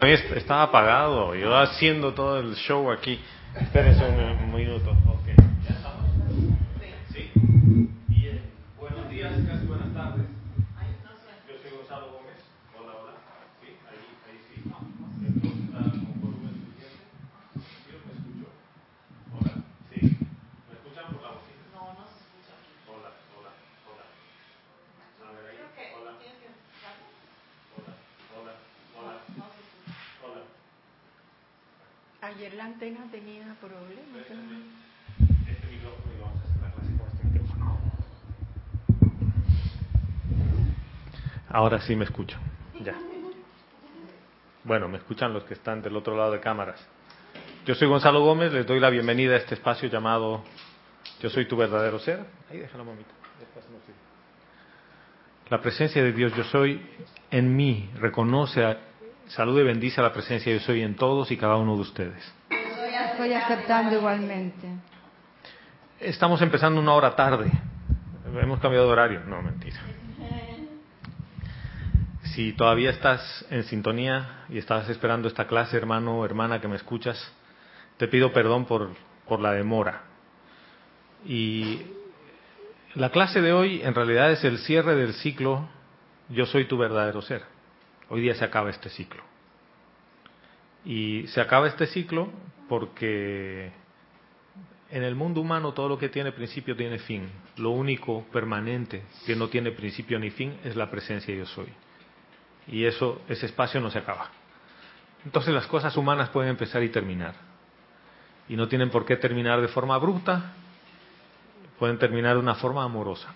Estaba apagado, yo haciendo todo el show aquí. Espérense un, un minuto. Okay. ¿Ya estamos? Sí. Bien. Buenos días, casi buenas tardes. Yo soy Gonzalo Gómez. Hola, hola. Sí, ahí, ahí sí. Esto está con volumen suficiente. ¿Sí me escucho? Hola. Sí. ¿Me escuchan por la bocina? No, no se escucha aquí. Hola, hola, hola. A ver ahí. Creo que Hola, tienes que sacarlo. hola, hola, hola, No se escucha. hola. Ayer la antena tenía problemas. Préstame este micrófono y vamos a hacer la clase con este micrófono. Ahora sí me escucho. Ya. Bueno, me escuchan los que están del otro lado de cámaras. Yo soy Gonzalo Gómez, les doy la bienvenida a este espacio llamado Yo soy tu verdadero ser. Ahí déjala, mamita. La presencia de Dios yo soy en mí reconoce, saluda y bendice a la presencia yo soy en todos y cada uno de ustedes. Estoy aceptando igualmente. Estamos empezando una hora tarde. Hemos cambiado de horario. No. Si todavía estás en sintonía y estás esperando esta clase, hermano o hermana que me escuchas, te pido perdón por, por la demora. Y la clase de hoy en realidad es el cierre del ciclo Yo soy tu verdadero ser. Hoy día se acaba este ciclo. Y se acaba este ciclo porque en el mundo humano todo lo que tiene principio tiene fin. Lo único permanente que no tiene principio ni fin es la presencia yo soy. Y eso, ese espacio no se acaba. Entonces las cosas humanas pueden empezar y terminar. Y no tienen por qué terminar de forma abrupta, pueden terminar de una forma amorosa.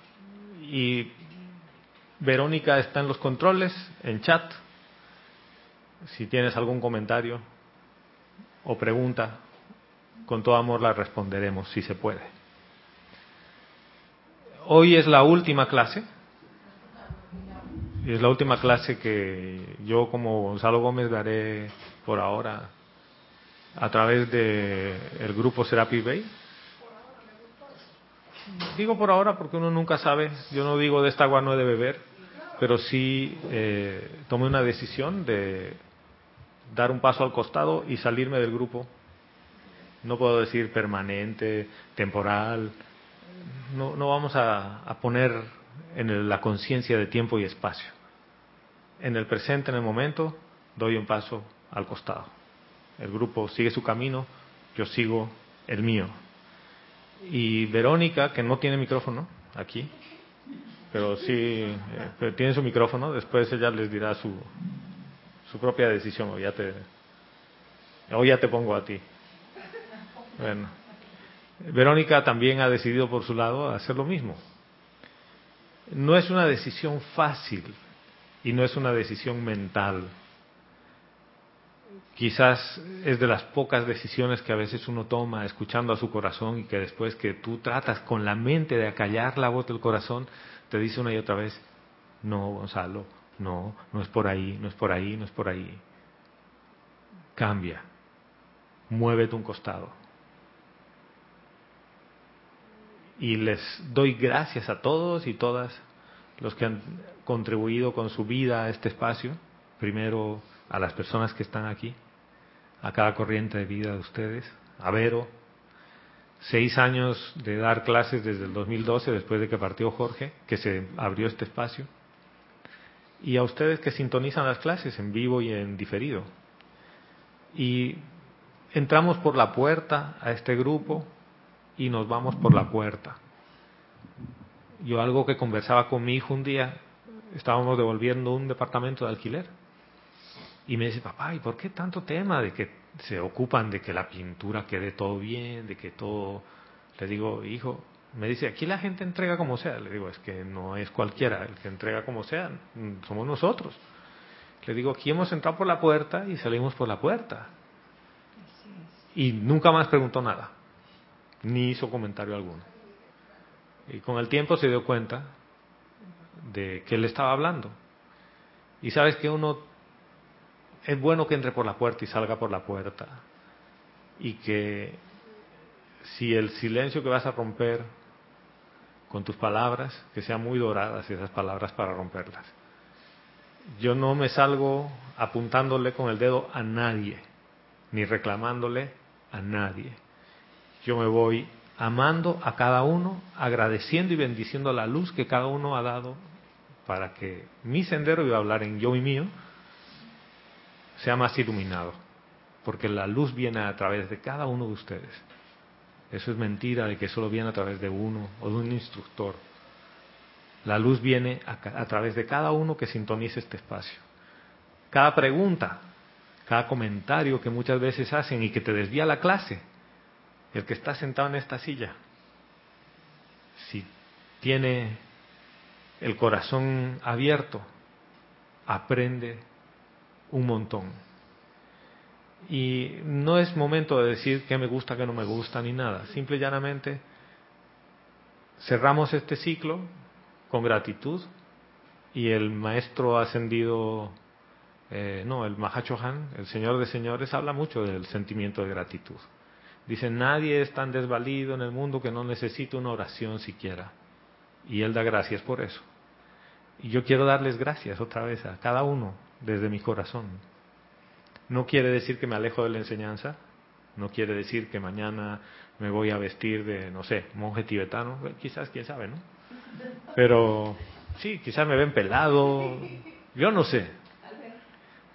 Y Verónica está en los controles, en chat. Si tienes algún comentario o pregunta, con todo amor la responderemos, si se puede. Hoy es la última clase. Es la última clase que yo como Gonzalo Gómez daré por ahora a través del el grupo Serapi Bay. Digo por ahora porque uno nunca sabe, yo no digo de esta agua no he de beber, pero sí eh, tomé una decisión de dar un paso al costado y salirme del grupo. No puedo decir permanente, temporal. No, no vamos a poner en la conciencia de tiempo y espacio. En el presente, en el momento, doy un paso al costado. El grupo sigue su camino, yo sigo el mío. Y Verónica, que no tiene micrófono aquí, pero sí eh, pero tiene su micrófono, después ella les dirá su, su propia decisión, o ya te, o ya te pongo a ti. Bueno, Verónica también ha decidido por su lado hacer lo mismo. No es una decisión fácil y no es una decisión mental. Quizás es de las pocas decisiones que a veces uno toma escuchando a su corazón y que después que tú tratas con la mente de acallar la voz del corazón, te dice una y otra vez, no, Gonzalo, no, no es por ahí, no es por ahí, no es por ahí. Cambia, muévete un costado. Y les doy gracias a todos y todas los que han contribuido con su vida a este espacio. Primero a las personas que están aquí, a cada corriente de vida de ustedes, a Vero, seis años de dar clases desde el 2012, después de que partió Jorge, que se abrió este espacio, y a ustedes que sintonizan las clases en vivo y en diferido. Y entramos por la puerta a este grupo y nos vamos por la puerta. Yo algo que conversaba con mi hijo un día, estábamos devolviendo un departamento de alquiler. Y me dice, papá, ¿y por qué tanto tema de que se ocupan de que la pintura quede todo bien, de que todo... Le digo, hijo, me dice, aquí la gente entrega como sea. Le digo, es que no es cualquiera, el que entrega como sea, somos nosotros. Le digo, aquí hemos entrado por la puerta y salimos por la puerta. Y nunca más preguntó nada, ni hizo comentario alguno. Y con el tiempo se dio cuenta de que él estaba hablando. Y sabes que uno es bueno que entre por la puerta y salga por la puerta. Y que si el silencio que vas a romper con tus palabras, que sean muy doradas esas palabras para romperlas. yo no me salgo apuntándole con el dedo a nadie, ni reclamándole a nadie. Yo me voy amando a cada uno, agradeciendo y bendiciendo la luz que cada uno ha dado para que mi sendero, iba a hablar en yo y mío, sea más iluminado. Porque la luz viene a través de cada uno de ustedes. Eso es mentira de que solo viene a través de uno o de un instructor. La luz viene a, a través de cada uno que sintonice este espacio. Cada pregunta, cada comentario que muchas veces hacen y que te desvía la clase, el que está sentado en esta silla, si tiene el corazón abierto, aprende un montón. Y no es momento de decir qué me gusta, qué no me gusta, ni nada. Simple y llanamente cerramos este ciclo con gratitud y el maestro ascendido, eh, no, el Mahachohan, el Señor de Señores, habla mucho del sentimiento de gratitud. Dice, nadie es tan desvalido en el mundo que no necesite una oración siquiera. Y Él da gracias por eso. Y yo quiero darles gracias otra vez a cada uno desde mi corazón. No quiere decir que me alejo de la enseñanza, no quiere decir que mañana me voy a vestir de, no sé, monje tibetano, quizás, quién sabe, ¿no? Pero sí, quizás me ven pelado, yo no sé,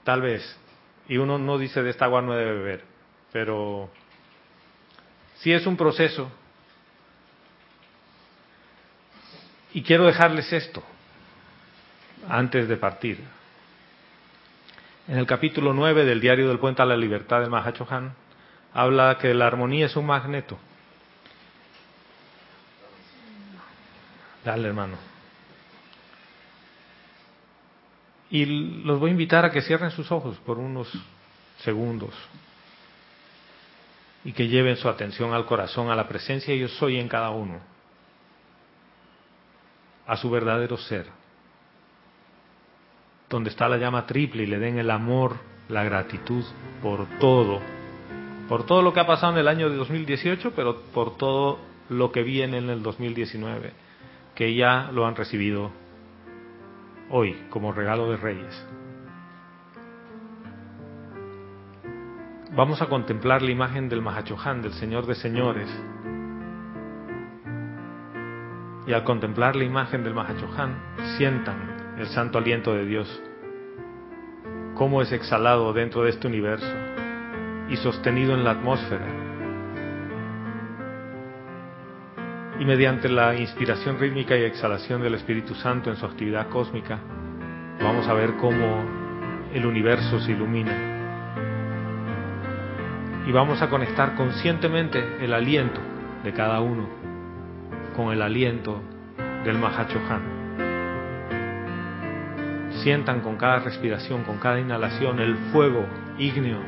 tal vez. Y uno no dice de esta agua no debe beber, pero sí es un proceso. Y quiero dejarles esto antes de partir. En el capítulo 9 del Diario del Puente a la Libertad de Mahachohan, habla que la armonía es un magneto. Dale, hermano. Y los voy a invitar a que cierren sus ojos por unos segundos y que lleven su atención al corazón, a la presencia yo soy en cada uno, a su verdadero ser donde está la llama triple y le den el amor, la gratitud por todo, por todo lo que ha pasado en el año de 2018, pero por todo lo que viene en el 2019, que ya lo han recibido hoy como regalo de Reyes. Vamos a contemplar la imagen del Mahachohan, del Señor de Señores. Y al contemplar la imagen del Mahachohan, sientan el santo aliento de Dios, cómo es exhalado dentro de este universo y sostenido en la atmósfera. Y mediante la inspiración rítmica y exhalación del Espíritu Santo en su actividad cósmica, vamos a ver cómo el universo se ilumina. Y vamos a conectar conscientemente el aliento de cada uno con el aliento del Mahachohan sientan con cada respiración, con cada inhalación, el fuego ígneo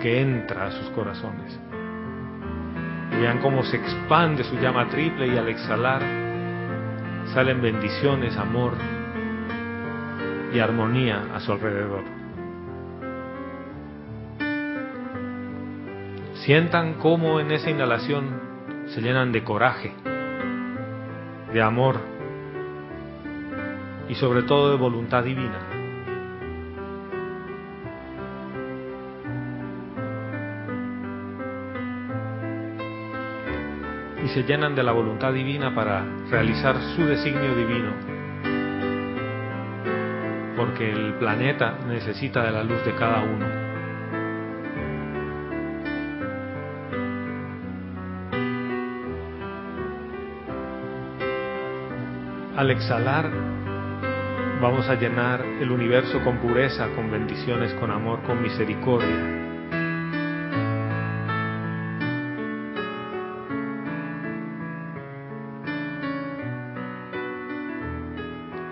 que entra a sus corazones. Y vean cómo se expande su llama triple y al exhalar salen bendiciones, amor y armonía a su alrededor. Sientan cómo en esa inhalación se llenan de coraje, de amor, y sobre todo de voluntad divina. Y se llenan de la voluntad divina para realizar su designio divino. Porque el planeta necesita de la luz de cada uno. Al exhalar Vamos a llenar el universo con pureza, con bendiciones, con amor, con misericordia.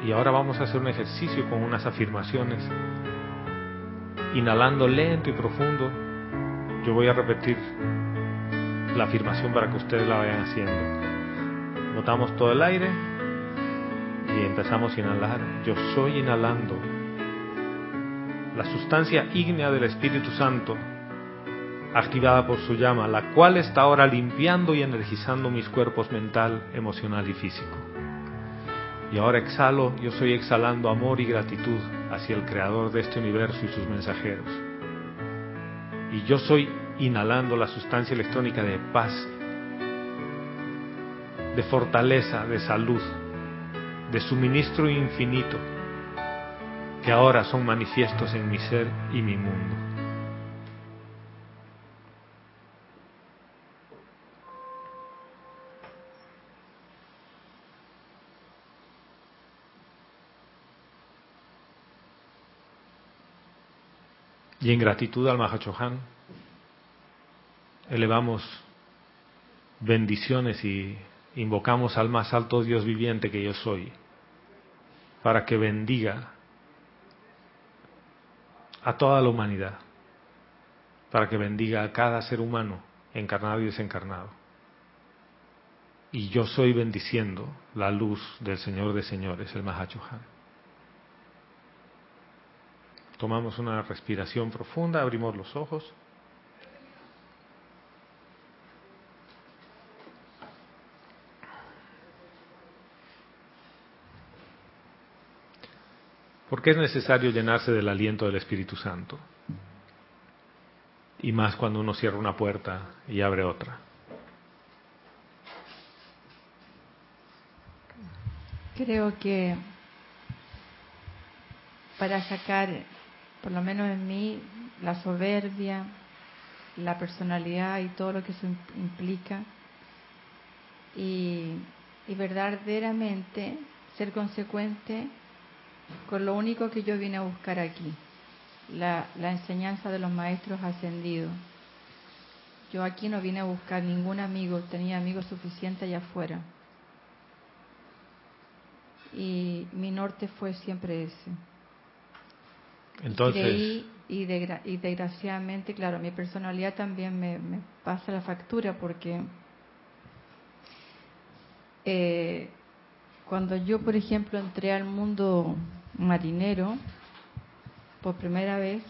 Y ahora vamos a hacer un ejercicio con unas afirmaciones. Inhalando lento y profundo, yo voy a repetir la afirmación para que ustedes la vayan haciendo. Notamos todo el aire y empezamos a inhalar, yo soy inhalando la sustancia ígnea del Espíritu Santo, activada por su llama, la cual está ahora limpiando y energizando mis cuerpos mental, emocional y físico. Y ahora exhalo, yo soy exhalando amor y gratitud hacia el creador de este universo y sus mensajeros. Y yo soy inhalando la sustancia electrónica de paz, de fortaleza, de salud, de suministro infinito, que ahora son manifiestos en mi ser y mi mundo. Y en gratitud al Mahachohan, elevamos bendiciones y invocamos al más alto Dios viviente que yo soy, para que bendiga a toda la humanidad, para que bendiga a cada ser humano, encarnado y desencarnado. Y yo soy bendiciendo la luz del Señor de Señores, el Mahachohan. Tomamos una respiración profunda, abrimos los ojos. ¿Por qué es necesario llenarse del aliento del Espíritu Santo? Y más cuando uno cierra una puerta y abre otra. Creo que para sacar, por lo menos en mí, la soberbia, la personalidad y todo lo que eso implica, y, y verdaderamente ser consecuente con lo único que yo vine a buscar aquí, la, la enseñanza de los maestros ascendidos. Yo aquí no vine a buscar ningún amigo, tenía amigos suficientes allá afuera. Y mi norte fue siempre ese. Entonces, Creí y, de, y desgraciadamente, claro, mi personalidad también me, me pasa la factura porque eh, cuando yo, por ejemplo, entré al mundo marinero por primera vez,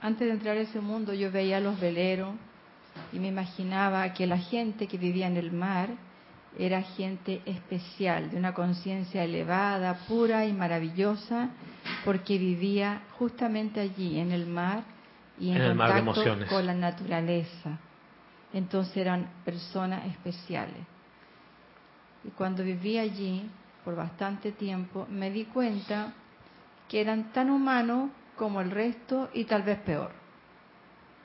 antes de entrar a ese mundo yo veía los veleros y me imaginaba que la gente que vivía en el mar era gente especial, de una conciencia elevada, pura y maravillosa, porque vivía justamente allí, en el mar y en, En el mar de contacto emociones. con la naturaleza. Entonces eran personas especiales. Y cuando viví allí por bastante tiempo, me di cuenta que eran tan humanos como el resto y tal vez peor.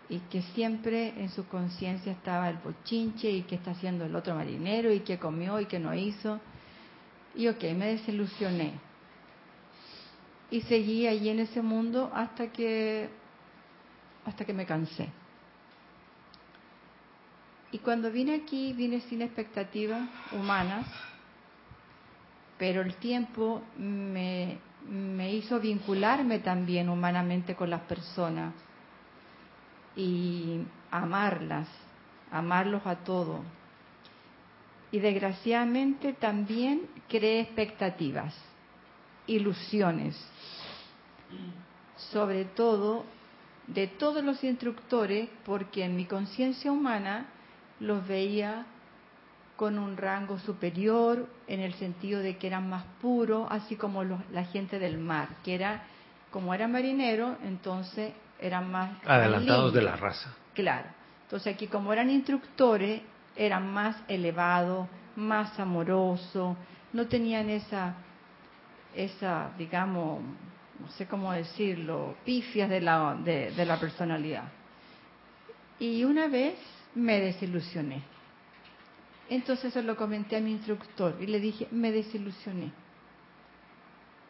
Y que siempre en su conciencia estaba el bochinche y qué está haciendo el otro marinero y qué comió y qué no hizo. Y ok, me desilusioné. Y seguí allí en ese mundo hasta que hasta que me cansé. Y cuando vine aquí, vine sin expectativas humanas, pero el tiempo me, hizo vincularme también humanamente con las personas y amarlas, amarlos a todos. Y desgraciadamente también creé expectativas, ilusiones, sobre todo de todos los instructores, porque en mi conciencia humana los veía con un rango superior en el sentido de que eran más puros, así como los- la gente del mar, que era, como eran marineros, entonces eran más adelantados de la raza. Claro. Entonces aquí como eran instructores, eran más elevados, más amorosos, no tenían esa, esa, digamos, no sé cómo decirlo, pifias de la, de, de la personalidad. Y una vez me desilusioné. Entonces se lo comenté a mi instructor y le dije, me desilusioné.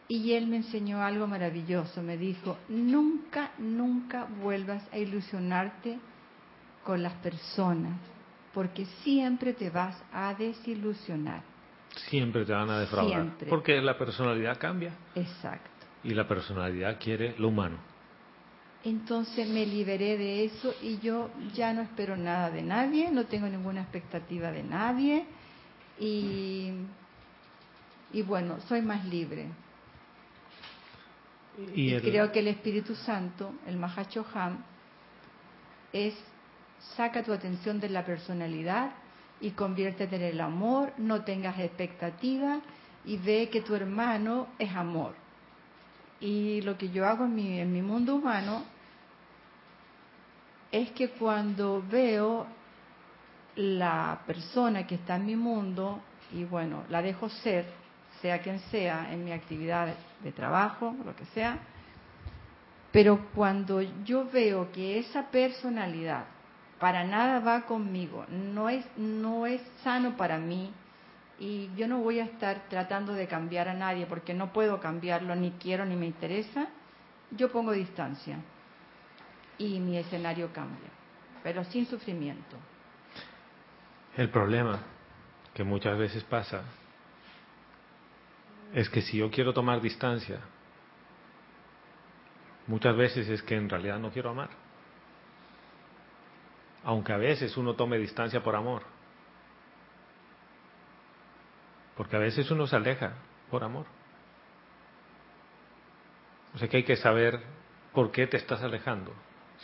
Y él me enseñó algo maravilloso. Me dijo, nunca, nunca vuelvas a ilusionarte con las personas, porque siempre te vas a desilusionar. Siempre te van a defraudar. Siempre. Porque la personalidad cambia Exacto. y la personalidad quiere lo humano. Entonces me liberé de eso y yo ya no espero nada de nadie, no tengo ninguna expectativa de nadie y, y bueno, soy más libre. Y Y, el- creo que el Espíritu Santo, el Mahachohan, es saca tu atención de la personalidad y conviértete en el amor, no tengas expectativa y ve que tu hermano es amor. Y lo que yo hago en mi, en mi mundo humano es que cuando veo la persona que está en mi mundo, y bueno, la dejo ser, sea quien sea, en mi actividad de trabajo, lo que sea, pero cuando yo veo que esa personalidad para nada va conmigo, no es, no es sano para mí, y yo no voy a estar tratando de cambiar a nadie porque no puedo cambiarlo, ni quiero, ni me interesa, yo pongo distancia y mi escenario cambia, pero sin sufrimiento. El problema que muchas veces pasa es que si yo quiero tomar distancia, muchas veces es que en realidad no quiero amar. Aunque a veces uno tome distancia por amor. Porque a veces uno se aleja por amor. O sea que hay que saber por qué te estás alejando.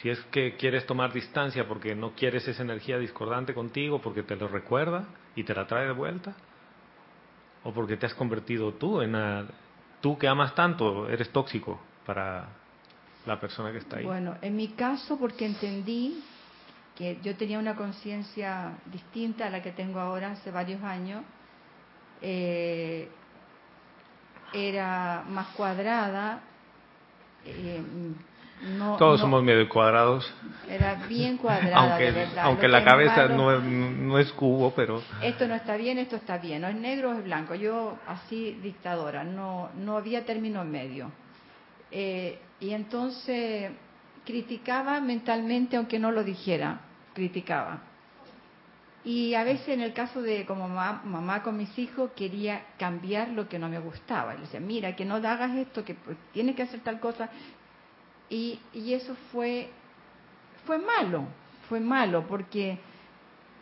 Si es que quieres tomar distancia porque no quieres esa energía discordante contigo, porque te lo recuerda y te la trae de vuelta, o porque te has convertido tú en a, tú que amas tanto, eres tóxico para la persona que está ahí. Bueno, en mi caso, porque entendí que yo tenía una conciencia distinta a la que tengo ahora hace varios años, eh, era más cuadrada. Eh, no, Todos no- somos medio cuadrados, Era bien cuadrada, aunque, de verdad. aunque Lo la cabeza malo- no, es- no es cubo, pero esto no está bien, esto está bien, o es negro o es blanco. Yo así dictadora, no, no había término en medio. Eh, y entonces criticaba mentalmente, aunque no lo dijera, criticaba. Y a veces en el caso de como mamá, con mis hijos quería cambiar lo que no me gustaba. Le decía, mira, que no hagas esto, que pues, tienes que hacer tal cosa. Y, y eso fue, fue malo, fue malo, porque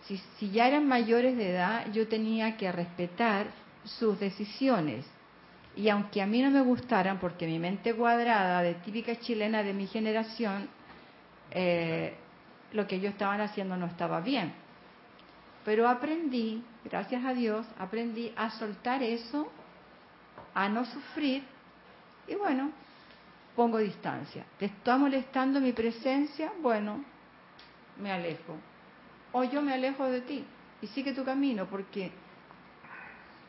si, si ya eran mayores de edad, yo tenía que respetar sus decisiones. Y aunque a mí no me gustaran, porque mi mente cuadrada de típica chilena de mi generación, eh, lo que ellos estaban haciendo no estaba bien. Pero aprendí, gracias a Dios, aprendí a soltar eso, a no sufrir, y bueno, pongo distancia. ¿Te está molestando mi presencia? Bueno, me alejo. O yo me alejo de ti y sigue tu camino porque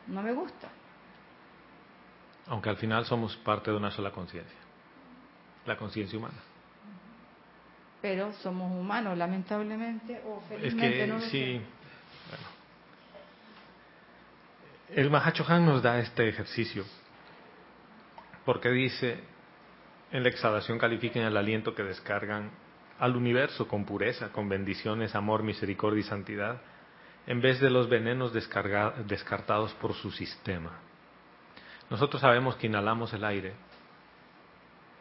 no me gusta. aunque al final somos parte de una sola conciencia, la conciencia humana. Pero somos humanos, lamentablemente, o Es felizmente que no lo sí, sé. bueno. El Mahacho Han nos da este ejercicio porque dice, en la exhalación califiquen el aliento que descargan al universo con pureza, con bendiciones, amor, misericordia y santidad, en vez de los venenos descartados por su sistema. Nosotros sabemos que inhalamos el aire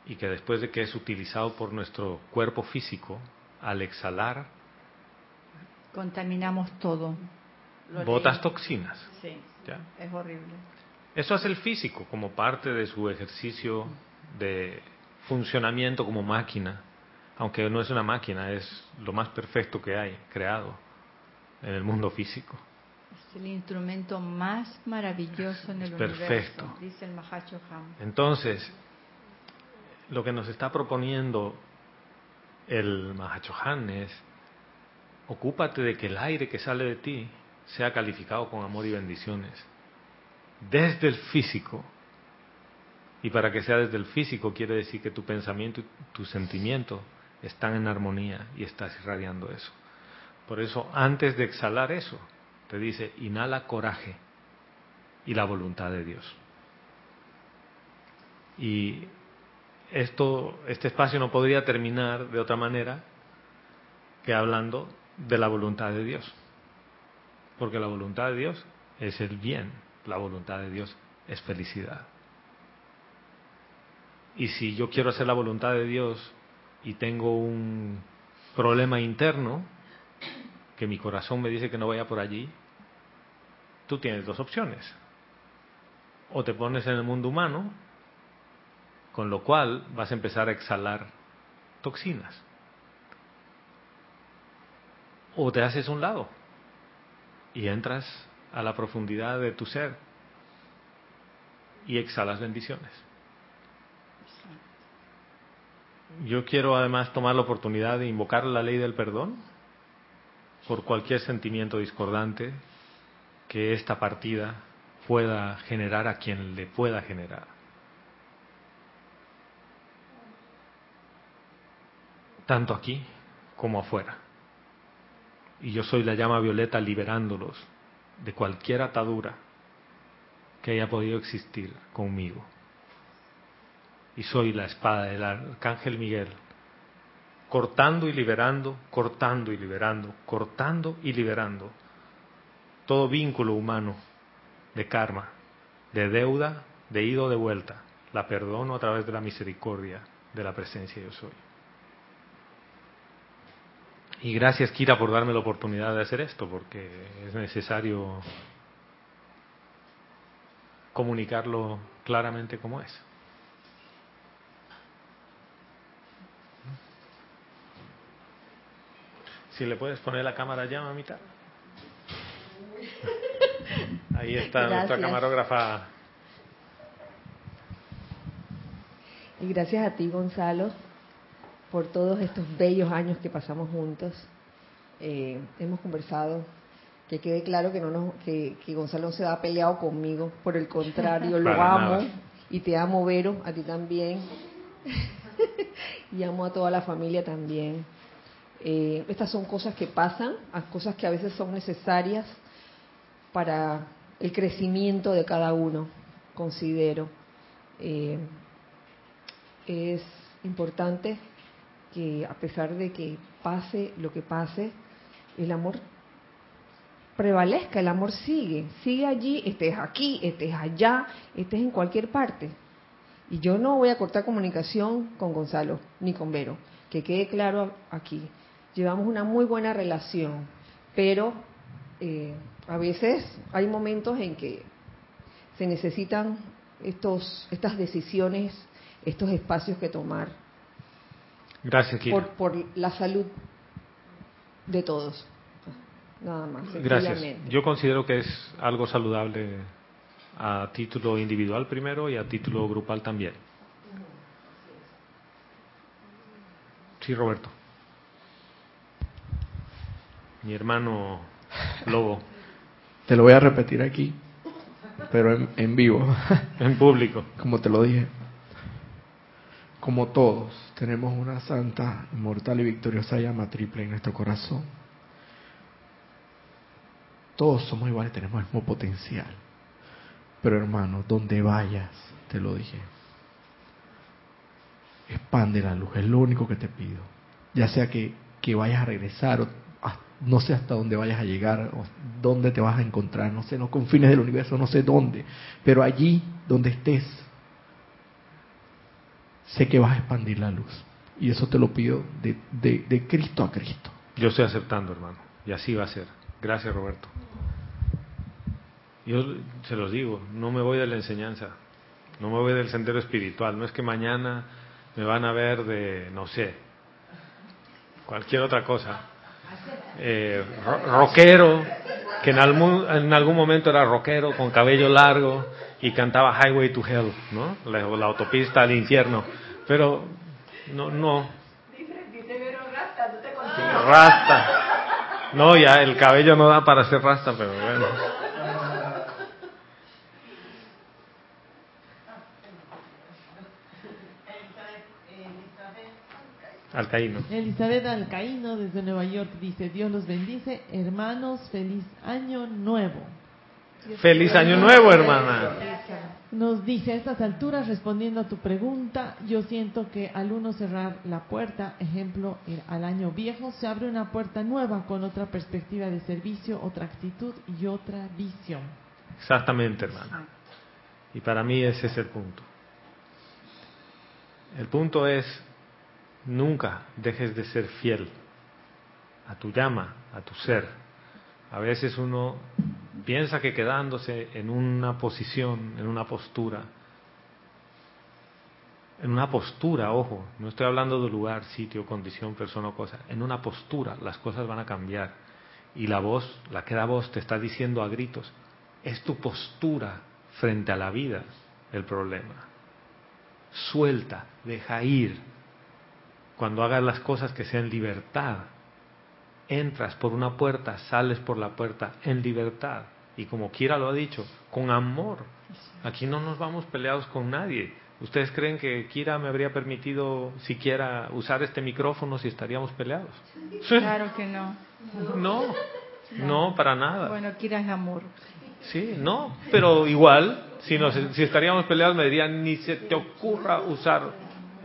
y que después de que es utilizado por nuestro cuerpo físico, al exhalar, Contaminamos todo. Botas toxinas. Sí, ¿ya? es horrible. Eso hace el físico como parte de su ejercicio de funcionamiento como máquina, aunque no es una máquina, es lo más perfecto que hay creado en el mundo físico. Es el instrumento más maravilloso en el Es perfecto. universo, dice el Mahacho Han. Entonces, lo que nos está proponiendo el Mahachohan es, ocúpate de que el aire que sale de ti sea calificado con amor y bendiciones, desde el físico. Y para que sea desde el físico quiere decir que tu pensamiento y tu sentimiento están en armonía y estás irradiando eso. Por eso, antes de exhalar eso, te dice, inhala coraje y la voluntad de Dios. Y esto, este espacio no podría terminar de otra manera que hablando de la voluntad de Dios. Porque la voluntad de Dios es el bien, la voluntad de Dios es felicidad. Y si yo quiero hacer la voluntad de Dios y tengo un problema interno, que mi corazón me dice que no vaya por allí, tú tienes dos opciones. O te pones en el mundo humano, con lo cual vas a empezar a exhalar toxinas. O te haces un lado y entras a la profundidad de tu ser y exhalas bendiciones. yo quiero además tomar la oportunidad de invocar la ley del perdón por cualquier sentimiento discordante que esta partida pueda generar a quien le pueda generar. Tanto aquí como afuera. Y yo soy la llama violeta liberándolos de cualquier atadura que haya podido existir conmigo. Y soy la espada del arcángel Miguel, cortando y liberando, cortando y liberando, cortando y liberando todo vínculo humano de karma, de deuda, de ido de vuelta. La perdono a través de la misericordia de la presencia yo soy. Y gracias Kira por darme la oportunidad de hacer esto, porque es necesario comunicarlo claramente como es. Si le puedes poner la cámara ya, mamita. Ahí está nuestra camarógrafa. Y gracias a ti, Gonzalo, por todos estos bellos años que pasamos juntos. Eh, hemos conversado, que quede claro que no nos, que, Gonzalo no se ha peleado conmigo, por el contrario, lo amo y te amo, Vero, a ti también. y amo a toda la familia también. Eh, estas son cosas que pasan, cosas que a veces son necesarias para el crecimiento de cada uno, considero. Eh, es importante que a pesar de que pase lo que pase, el amor prevalezca, el amor sigue, sigue allí, estés aquí, estés allá, estés en cualquier parte. Y yo no voy a cortar comunicación con Gonzalo ni con Vero, que quede claro aquí. Llevamos una muy buena relación, pero eh, a veces hay momentos en que se necesitan estos, estas decisiones, estos espacios que tomar. Gracias, Por, por la salud de todos. Nada más. Gracias. Yo considero que es algo saludable a título individual primero y a título grupal también. Sí, Roberto. Mi hermano Lobo. Te lo voy a repetir aquí, pero en, vivo. En público. Como te lo dije. Como todos, tenemos una santa, inmortal y victoriosa llama triple en nuestro corazón. Todos somos iguales, tenemos el mismo potencial. Pero hermano, donde vayas, te lo dije, expande la luz, es lo único que te pido. Ya sea que, que vayas a regresar o no sé hasta dónde vayas a llegar, o dónde te vas a encontrar, no sé, los confines del universo, no sé dónde, pero allí donde estés, sé que vas a expandir la luz. Y eso te lo pido de, de, Cristo a Cristo. Yo estoy aceptando, hermano, y así va a ser. Gracias, Roberto. Yo se los digo, no me voy de la enseñanza, no me voy del sendero espiritual, no es que mañana me van a ver de, no sé, cualquier otra cosa eh, rockero, que en algún, en algún momento era rockero con cabello largo y cantaba Highway to Hell, ¿no? La, autopista al infierno. Pero no, no. Rasta. No, ya el cabello no da para ser rasta, pero bueno. Alcaíno. Elizabeth Alcaíno desde Nueva York dice, Dios los bendice, hermanos, feliz año nuevo. Feliz año nuevo, hermana. Nos dice a estas alturas, respondiendo a tu pregunta, yo siento que al uno cerrar la puerta, ejemplo, al año viejo, se abre una puerta nueva con otra perspectiva de servicio, otra actitud y otra visión. Exactamente, hermana. Y para mí ese es el punto. El punto es Nunca dejes de ser fiel a tu llama, a tu ser. A veces uno piensa que quedándose en una posición, en una postura, en una postura, ojo, no estoy hablando de lugar, sitio, condición, persona o cosa, en una postura las cosas van a cambiar. Y la voz, la que da voz, te está diciendo a gritos, es tu postura frente a la vida el problema. Suelta, deja ir, cuando hagas las cosas que sean libertad. Entras por una puerta, sales por la puerta en libertad. Y como Kira lo ha dicho, con amor. Aquí no nos vamos peleados con nadie. ¿Ustedes creen que Kira me habría permitido siquiera usar este micrófono si estaríamos peleados? Claro que no. No, no, para nada. Bueno, Kira es amor. Sí, no, pero igual, si, nos, si estaríamos peleados me dirían, ni se te ocurra usar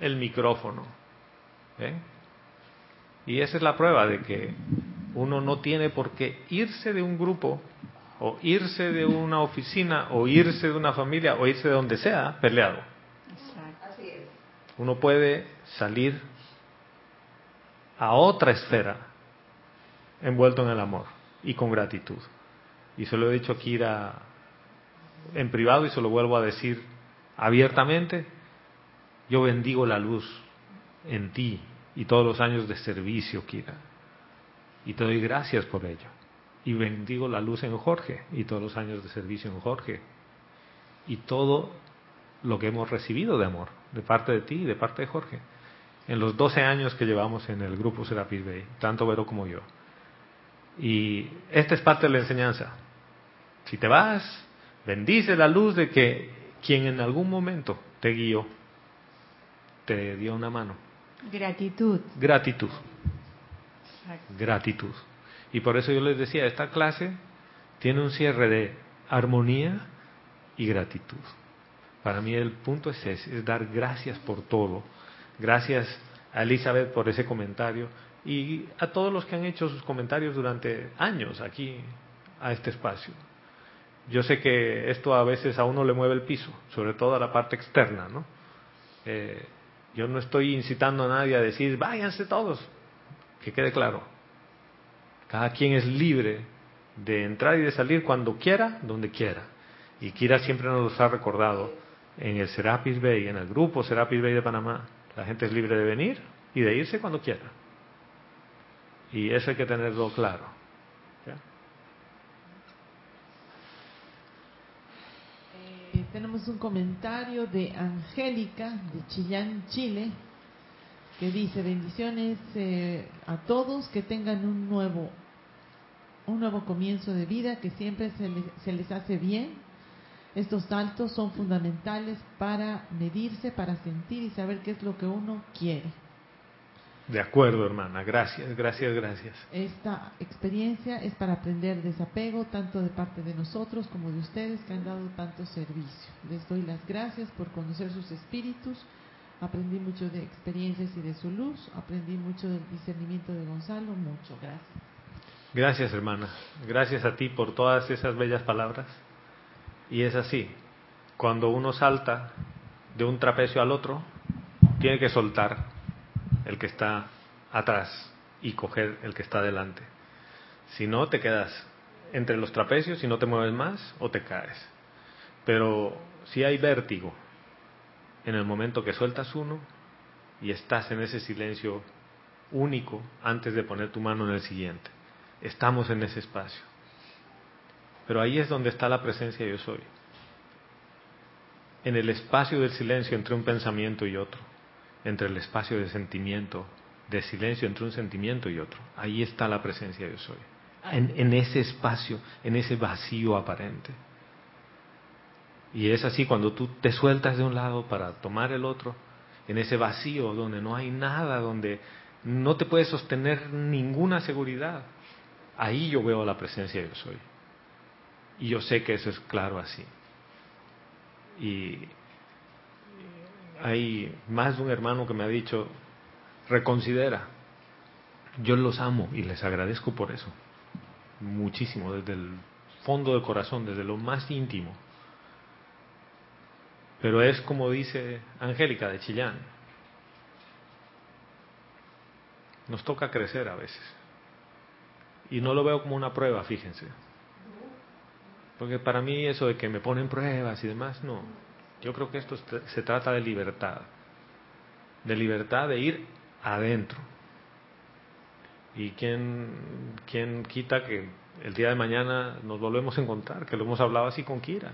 el micrófono. ¿Eh? Y esa es la prueba de que uno no tiene por qué irse de un grupo, o irse de una oficina, o irse de una familia, o irse de donde sea, peleado. Exacto. Uno puede salir a otra esfera envuelto en el amor y con gratitud. Y se lo he dicho aquí en privado y se lo vuelvo a decir abiertamente. Yo bendigo la luz en ti y todos los años de servicio, Kira. Y te doy gracias por ello. Y bendigo la luz en Jorge y todos los años de servicio en Jorge. Y todo lo que hemos recibido de amor, de parte de ti y de parte de Jorge. En los 12 años que llevamos en el grupo Serapis Bay, tanto Vero como yo. Y esta es parte de la enseñanza. Si te vas, bendice la luz de que quien en algún momento te guió, te dio una mano. Gratitud. Gratitud. Exacto. Gratitud. Y por eso yo les decía, esta clase tiene un cierre de armonía y gratitud. Para mí el punto es ese, es dar gracias por todo. Gracias a Elizabeth por ese comentario y a todos los que han hecho sus comentarios durante años aquí a este espacio. Yo sé que esto a veces a uno le mueve el piso, sobre todo a la parte externa, ¿no? Eh, yo no estoy incitando a nadie a decir, váyanse todos, que quede claro. Cada quien es libre de entrar y de salir cuando quiera, donde quiera. Y Kira siempre nos los ha recordado en el Serapis Bay, en el grupo Serapis Bay de Panamá. La gente es libre de venir y de irse cuando quiera. Y eso hay que tenerlo claro. ¿ya? Eh, tenemos un comentario de Angélica de Chillán, Chile, que dice bendiciones eh, a todos que tengan un nuevo un nuevo comienzo de vida que siempre se les, se les hace bien. Estos saltos son fundamentales para medirse, para sentir y saber qué es lo que uno quiere. De acuerdo, hermana. Gracias, gracias, gracias. Esta experiencia es para aprender desapego, tanto de parte de nosotros como de ustedes que han dado tanto servicio. Les doy las gracias por conocer sus espíritus. Aprendí mucho de experiencias y de su luz. Aprendí mucho del discernimiento de Gonzalo. Mucho. Gracias. Gracias, hermana. Gracias a ti por todas esas bellas palabras. Y es así. Cuando uno salta de un trapecio al otro, tiene que soltar el que está atrás y coger el que está delante. Si no, te quedas entre los trapecios y no te mueves más o te caes. Pero si hay vértigo en el momento que sueltas uno y estás en ese silencio único antes de poner tu mano en el siguiente. Estamos en ese espacio. Pero ahí es donde está la presencia yo soy. En el espacio del silencio entre un pensamiento y otro. Entre el espacio de sentimiento, de silencio entre un sentimiento y otro. Ahí está la presencia yo soy. En, ese espacio, en ese vacío aparente. Y es así cuando tú te sueltas de un lado para tomar el otro, en ese vacío donde no hay nada, donde no te puedes sostener ninguna seguridad. Ahí yo veo la presencia yo soy. Y yo sé que eso es claro así. Y hay más de un hermano que me ha dicho, reconsidera. Yo los amo y les agradezco por eso. Muchísimo, desde el fondo del corazón, desde lo más íntimo. Pero es como dice Angélica de Chillán. Nos toca crecer a veces. Y no lo veo como una prueba, fíjense. Porque para mí eso de que me ponen pruebas y demás, no. Yo creo que esto se trata de libertad. De libertad de ir adentro. Y quién, quién quita que el día de mañana nos volvemos a encontrar, que lo hemos hablado así con Kira.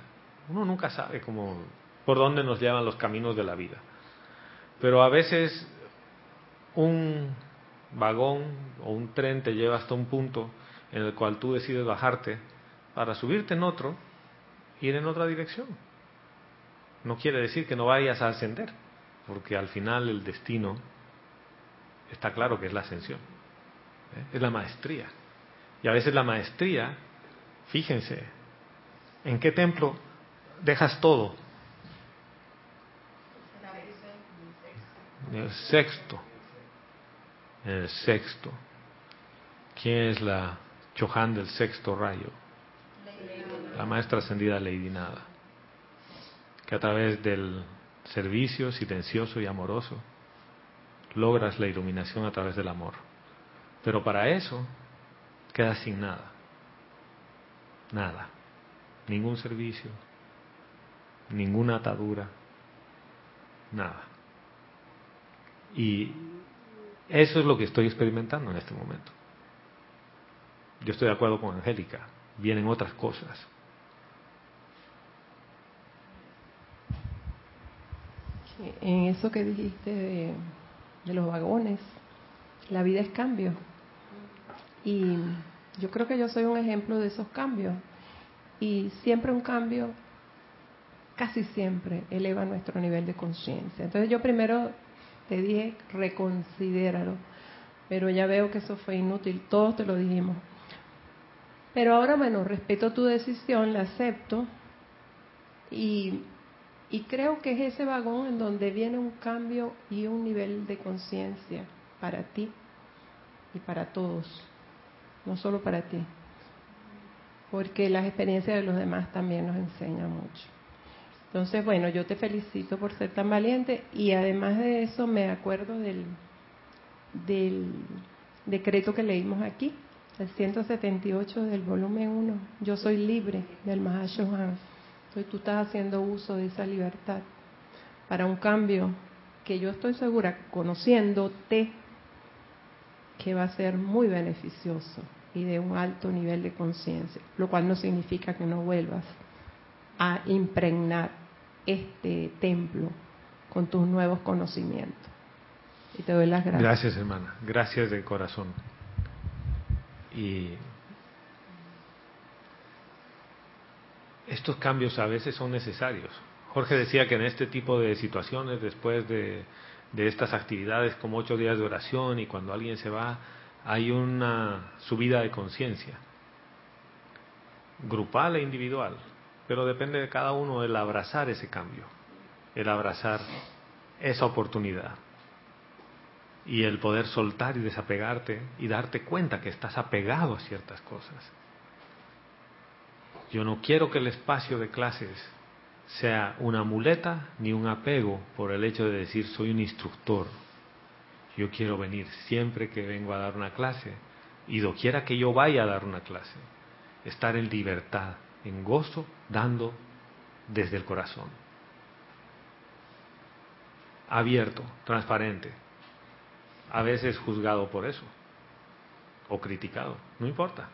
Uno nunca sabe cómo, por dónde nos llevan los caminos de la vida. Pero a veces un vagón o un tren te lleva hasta un punto en el cual tú decides bajarte para subirte en otro, ir en otra dirección. No quiere decir que no vayas a ascender, porque al final el destino está claro que es la ascensión, ¿eh? es la maestría. Y a veces la maestría, fíjense, ¿en qué templo dejas todo? En el sexto. En el sexto. ¿Quién es la Chohan del sexto rayo? La maestra ascendida Lady Nada. Que a través del servicio silencioso y amoroso logras la iluminación a través del amor. Pero para eso quedas sin nada. Nada. Ningún servicio. Ninguna atadura. Nada. Y eso es lo que estoy experimentando en este momento. Yo estoy de acuerdo con Angélica. Vienen otras cosas. En eso que dijiste de, los vagones, la vida es cambio. Y yo creo que yo soy un ejemplo de esos cambios. Y siempre un cambio, casi siempre, eleva nuestro nivel de conciencia. Entonces yo primero te dije, reconsidéralo. Pero ya veo que eso fue inútil, todos te lo dijimos. Pero ahora, bueno, respeto tu decisión, la acepto. Y, y creo que es ese vagón en donde viene un cambio y un nivel de conciencia para ti y para todos, no solo para ti. Porque las experiencias de los demás también nos enseñan mucho. Entonces, bueno, yo te felicito por ser tan valiente y además de eso me acuerdo del, del decreto que leímos aquí, el 178 del volumen 1. Yo soy libre del Mahashohan. Entonces tú estás haciendo uso de esa libertad para un cambio que yo estoy segura, conociéndote, que va a ser muy beneficioso y de un alto nivel de conciencia, lo cual no significa que no vuelvas a impregnar este templo con tus nuevos conocimientos. Y te doy las gracias. Gracias, hermana. Gracias de corazón. Y estos cambios a veces son necesarios. Jorge decía que en este tipo de situaciones, después de, estas actividades como ocho días de oración y cuando alguien se va, hay una subida de conciencia, grupal e individual. Pero depende de cada uno el abrazar ese cambio, el abrazar esa oportunidad y el poder soltar y desapegarte y darte cuenta que estás apegado a ciertas cosas. Yo no quiero que el espacio de clases sea una muleta ni un apego por el hecho de decir soy un instructor. Yo quiero venir siempre que vengo a dar una clase y doquiera que yo vaya a dar una clase, estar en libertad, en gozo, dando desde el corazón. Abierto, transparente. A veces juzgado por eso. O criticado. No importa.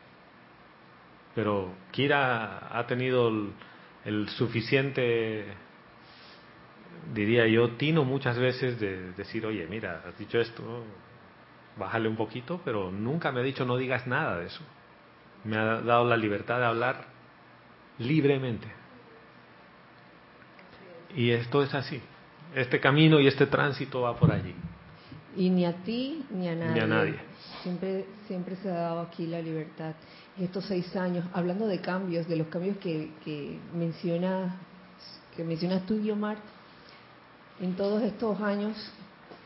Pero Kira ha tenido el, suficiente, diría yo, tino muchas veces de decir, oye, mira, has dicho esto, bájale un poquito, pero nunca me ha dicho no digas nada de eso. Me ha dado la libertad de hablar libremente. Y esto es así. Este camino y este tránsito va por allí. Y ni a ti ni a nadie. Ni a nadie. Siempre, siempre se ha dado aquí la libertad. Estos seis años, hablando de cambios, de los cambios que, que menciona, que mencionas tú, Guiomar, en todos estos años,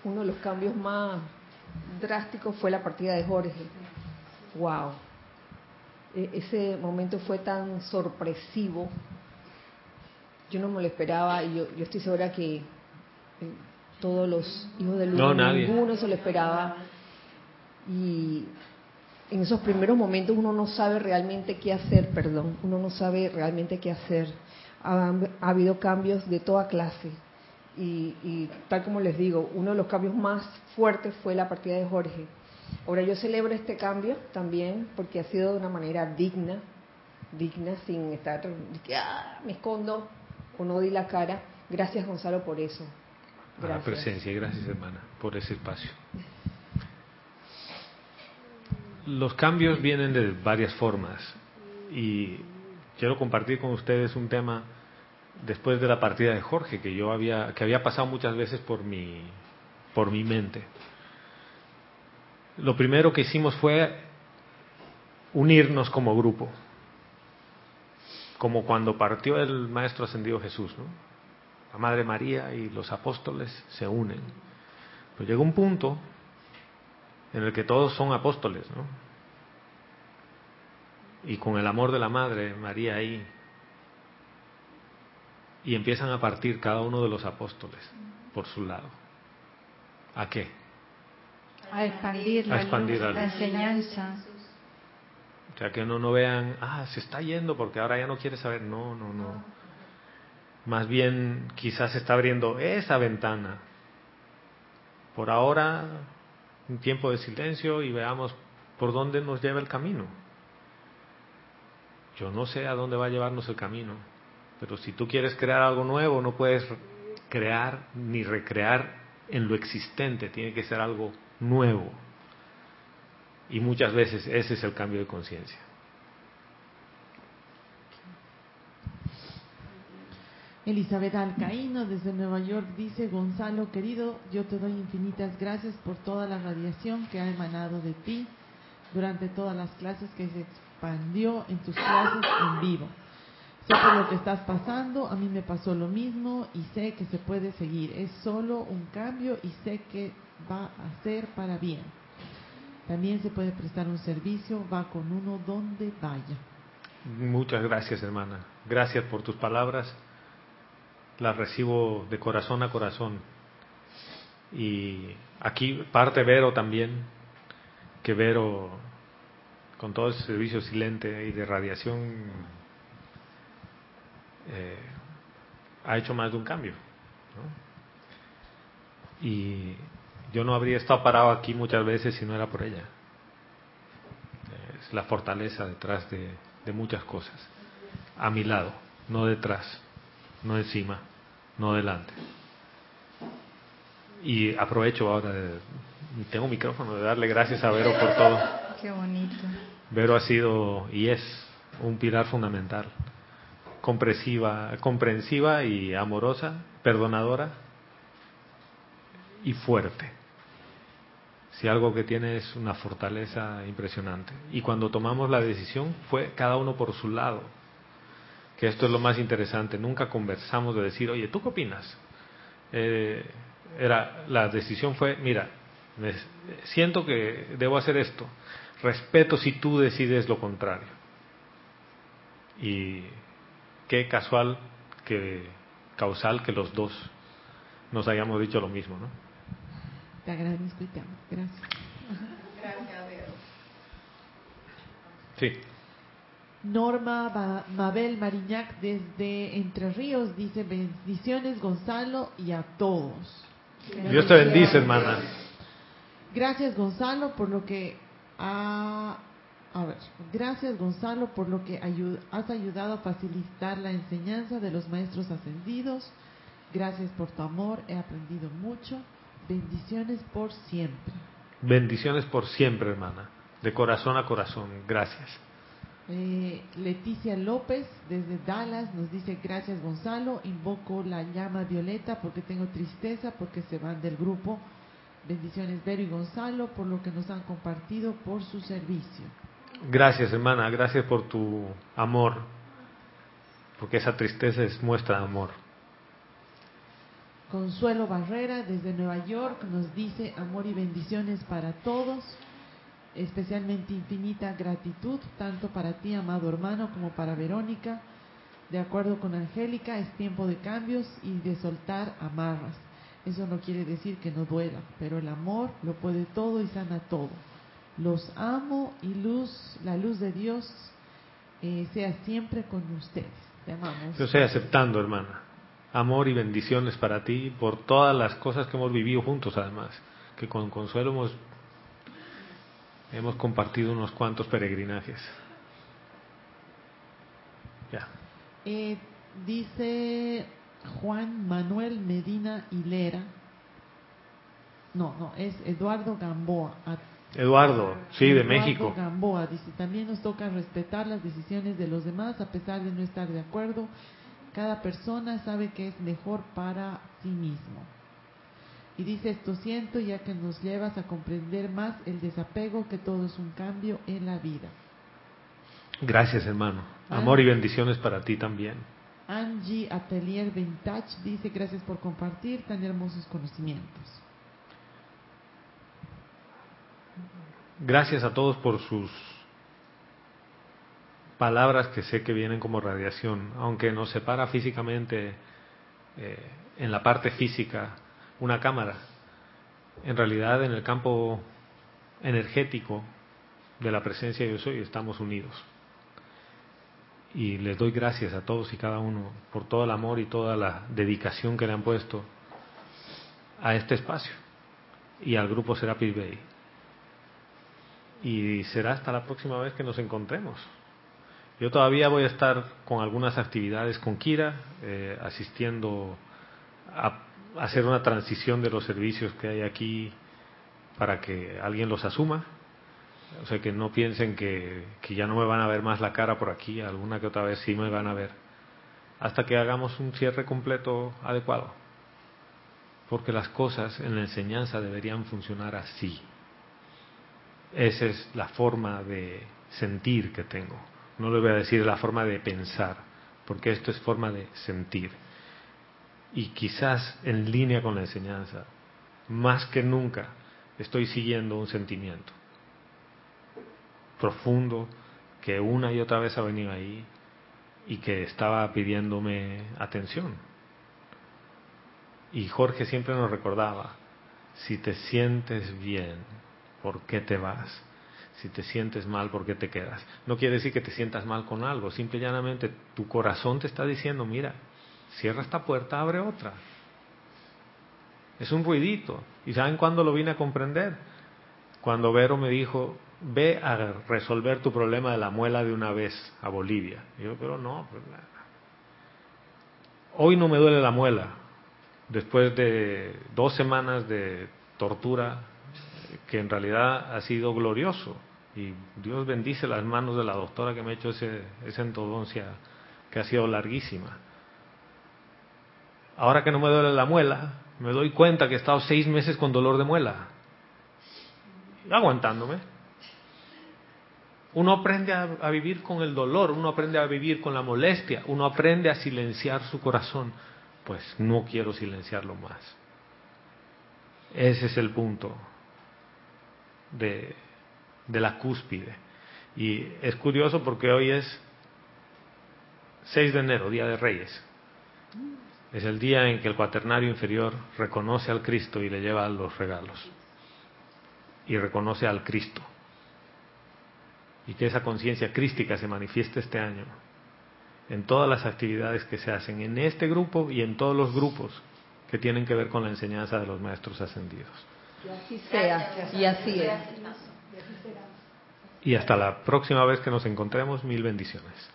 uno de los cambios más drásticos fue la partida de Jorge. Wow. E, ese momento fue tan sorpresivo. Yo no me lo esperaba y yo, yo estoy segura que todos los hijos del No, mundo, nadie. ninguno se lo esperaba. Y en esos primeros momentos uno no sabe realmente qué hacer, perdón, uno no sabe realmente qué hacer. Ha, ha habido cambios de toda clase. Y, y tal como les digo, uno de los cambios más fuertes fue la partida de Jorge. Ahora yo celebro este cambio también porque ha sido de una manera digna, digna, sin estar de ah, me escondo o no di la cara. Gracias Gonzalo por eso. A la Gracias. presencia gracias hermana por ese espacio. Los cambios vienen de varias formas y quiero compartir con ustedes un tema después de la partida de Jorge que yo había que había pasado muchas veces por mi por mi mente. Lo primero que hicimos fue unirnos como grupo, como cuando partió el Maestro Ascendido Jesús, ¿no? La Madre María y los apóstoles se unen. Pero llega un punto en el que todos son apóstoles, ¿no? Y con el amor de la Madre María ahí, y empiezan a partir cada uno de los apóstoles por su lado. ¿A qué? A expandir, A expandir la, enseñanza. O sea, que no, no vean, ah, se está yendo porque ahora ya no quiere saber. No, no, no. Más bien, quizás se está abriendo esa ventana. Por ahora, un tiempo de silencio y veamos por dónde nos lleva el camino. Yo no sé a dónde va a llevarnos el camino, pero si tú quieres crear algo nuevo, no puedes crear ni recrear en lo existente, tiene que ser algo nuevo. Y muchas veces ese es el cambio de conciencia. Elizabeth Alcaíno desde Nueva York dice, Gonzalo querido, yo te doy infinitas gracias por toda la radiación que ha emanado de ti durante todas las clases que se expandió en tus clases en vivo. Sé por lo que estás pasando, a mí me pasó lo mismo y sé que se puede seguir. Es solo un cambio y sé que va a ser para bien. También se puede prestar un servicio, va con uno donde vaya. Muchas gracias, hermana. Gracias por tus palabras. Las recibo de corazón a corazón. Y aquí parte Vero también, que Vero, con todo ese servicio silente y de radiación, eh, ha hecho más de un cambio. Y yo no habría estado parado aquí muchas veces si no era por ella. Es la fortaleza detrás de, de muchas cosas. A mi lado, no detrás, no encima, no delante. Y aprovecho ahora, de, tengo micrófono, de darle gracias a Vero por todo. Qué bonito. Vero ha sido y es un pilar fundamental, comprensiva, comprensiva y amorosa, perdonadora y fuerte. Si algo que tiene es una fortaleza impresionante. Y cuando tomamos la decisión fue cada uno por su lado. Que esto es lo más interesante. Nunca conversamos de decir, oye, ¿tú qué opinas? Eh, era la decisión fue, mira, me, siento que debo hacer esto. Respeto si tú decides lo contrario. Y qué casual que causal que los dos nos hayamos dicho lo mismo, ¿no? Te agradezco y te amo. Gracias. Gracias, Vero. Sí. Norma Mabel Mariñac desde Entre Ríos dice bendiciones Gonzalo y a todos. Dios te bendice, hermana. Gracias Gonzalo por lo que ha a ver, gracias Gonzalo por lo que has ayudado a facilitar la enseñanza de los maestros ascendidos. Gracias por tu amor, he aprendido mucho. Bendiciones por siempre. Bendiciones por siempre, hermana. De corazón a corazón. Gracias. Eh, Leticia López desde Dallas nos dice gracias Gonzalo, invoco la llama violeta porque tengo tristeza porque se van del grupo. Bendiciones Vero y Gonzalo por lo que nos han compartido por su servicio. Gracias, hermana. Gracias por tu amor. Porque esa tristeza es muestra de amor. Consuelo Barrera desde Nueva York nos dice amor y bendiciones para todos, especialmente infinita gratitud tanto para ti, amado hermano, como para Verónica. De acuerdo con Angélica, es tiempo de cambios y de soltar amarras. Eso no quiere decir que no duela, pero el amor lo puede todo y sana todo. Los amo y luz, la luz de Dios eh, sea siempre con ustedes. Te amamos. Yo estoy aceptando, hermana. Amor y bendiciones para ti por todas las cosas que hemos vivido juntos, además. Que con Consuelo hemos, hemos compartido unos cuantos peregrinajes. Ya. Eh, dice Juan Manuel Medina Hilera. No, no, es Eduardo Gamboa. Eduardo, sí, de Eduardo México. Gamboa dice, también nos toca respetar las decisiones de los demás a pesar de no estar de acuerdo. Cada persona sabe que es mejor para sí mismo. Y dice, esto siento ya que nos llevas a comprender más el desapego, que todo es un cambio en la vida. Gracias, hermano. Ah. Amor y bendiciones para ti también. Angie Atelier Vintage dice, gracias por compartir tan hermosos conocimientos. Gracias a todos por sus palabras que sé que vienen como radiación, aunque nos separa físicamente eh, en la parte física una cámara. En realidad, en el campo energético de la presencia de yo soy, estamos unidos. Y les doy gracias a todos y cada uno por todo el amor y toda la dedicación que le han puesto a este espacio y al grupo Serapis Bay. Y será hasta la próxima vez que nos encontremos. Yo todavía voy a estar con algunas actividades con Kira, eh, asistiendo a hacer una transición de los servicios que hay aquí para que alguien los asuma. O sea, que no piensen que, ya no me van a ver más la cara por aquí, alguna que otra vez sí me van a ver, hasta que hagamos un cierre completo adecuado. Porque las cosas en la enseñanza deberían funcionar así. Esa es la forma de sentir que tengo. No les voy a decir la forma de pensar, porque esto es forma de sentir. Y quizás en línea con la enseñanza, más que nunca, estoy siguiendo un sentimiento profundo que una y otra vez ha venido ahí y que estaba pidiéndome atención. Y Jorge siempre nos recordaba, si te sientes bien, ¿por qué te vas? Si te sientes mal, ¿por qué te quedas? No quiere decir que te sientas mal con algo, simple y llanamente tu corazón te está diciendo, mira, cierra esta puerta, abre otra. Es un ruidito. ¿Y saben cuándo lo vine a comprender? Cuando Vero me dijo, ve a resolver tu problema de la muela de una vez a Bolivia. Y yo, pero no, pues, hoy no me duele la muela. Después de dos semanas de tortura, que en realidad ha sido glorioso. Y Dios bendice las manos de la doctora que me ha hecho ese, esa entodoncia que ha sido larguísima. Ahora que no me duele la muela, me doy cuenta que he estado seis meses con dolor de muela. Aguantándome. Uno aprende a, vivir con el dolor, uno aprende a vivir con la molestia, uno aprende a silenciar su corazón. Pues no quiero silenciarlo más. Ese es el punto de, de la cúspide. Y es curioso porque hoy es 6 de enero, Día de Reyes. Es el día en que el cuaternario inferior reconoce al Cristo y le lleva los regalos. Y reconoce al Cristo. Y que esa conciencia crística se manifieste este año en todas las actividades que se hacen en este grupo y en todos los grupos que tienen que ver con la enseñanza de los maestros ascendidos. Y así sea, y así es. Y hasta la próxima vez que nos encontremos, mil bendiciones.